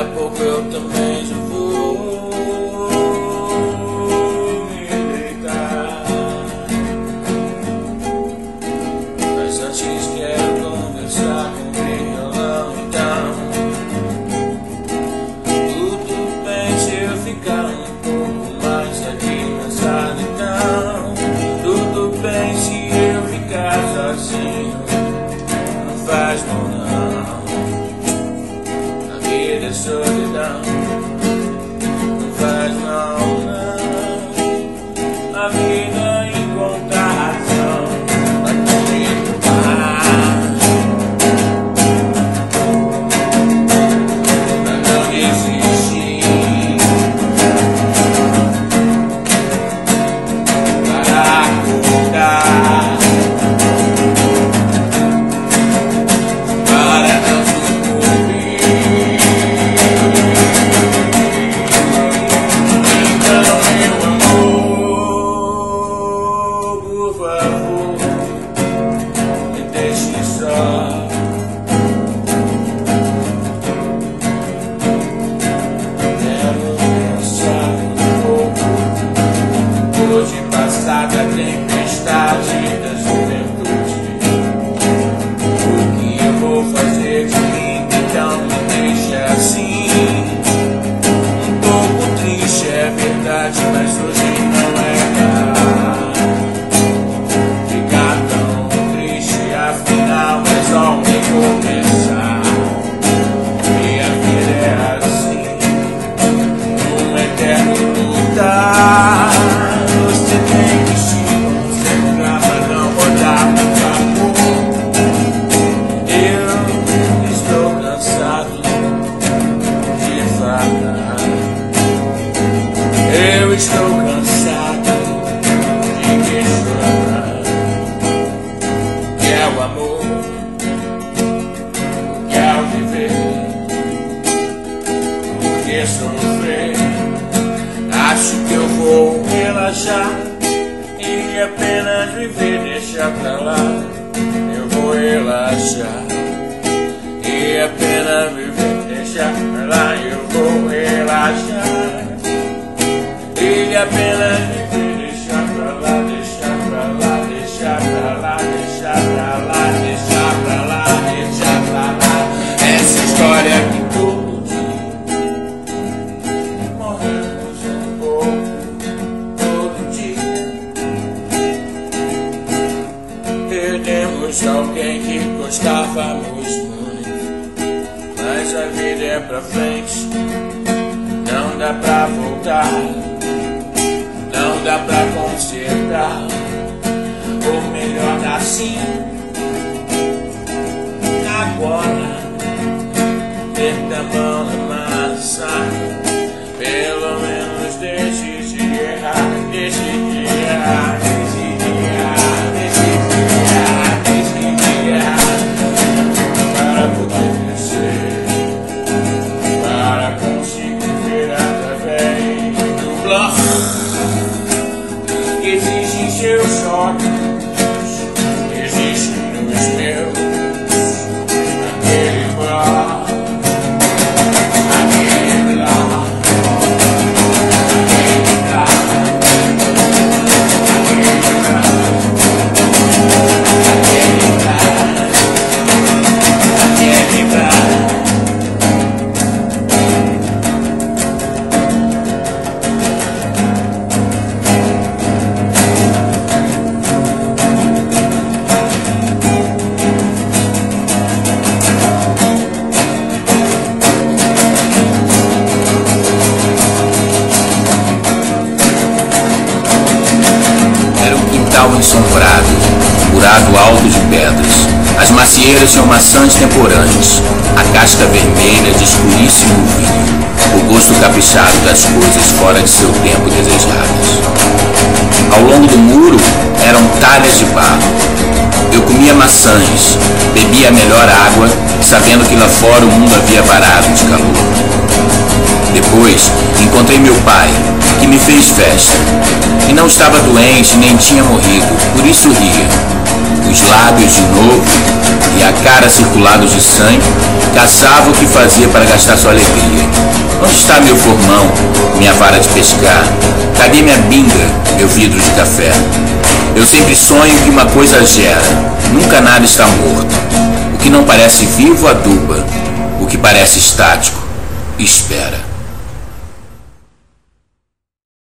a pouco eu também já vou me deitar. Mas antes quero conversar com o violão então. Tudo bem se eu ficar um pouco mais aqui cansado então. Tudo bem se eu ficar sozinho. Não faz mal não. A vida é solidão. Não faz mal não. A vida by touching Acho que eu vou relaxar. E apenas viver, deixar pra lá. Eu vou relaxar. E apenas viver, deixar pra lá. Eu vou relaxar. E apenas viver, deixar pra lá, deixar pra lá, deixar pra lá, deixar pra lá, Perdemos alguém que gostávamos muito, mas a vida é pra frente, não dá pra voltar, não dá pra consertar. Ou melhor assim, agora. Perca a mão na massa Pelo menos deixe de errar. Deixe de do As macieiras tinham maçãs temporâneas, a casca vermelha de escuríssimo vinho, o gosto caprichado das coisas fora de seu tempo desejadas. Ao longo do muro eram talhas de barro. Eu comia maçãs, bebia a melhor água, sabendo que lá fora o mundo havia varado de calor. Depois encontrei meu pai, que me fez festa. E não estava doente nem tinha morrido, por isso ria. os lábios de novo e a cara circulados de sangue, caçava o que fazer para gastar sua alegria. Onde está meu formão, minha vara de pescar? Cadê minha binga, meu vidro de café? Eu sempre sonho que uma coisa gera, nunca nada está morto. O que não parece vivo aduba, o que parece estático, espera.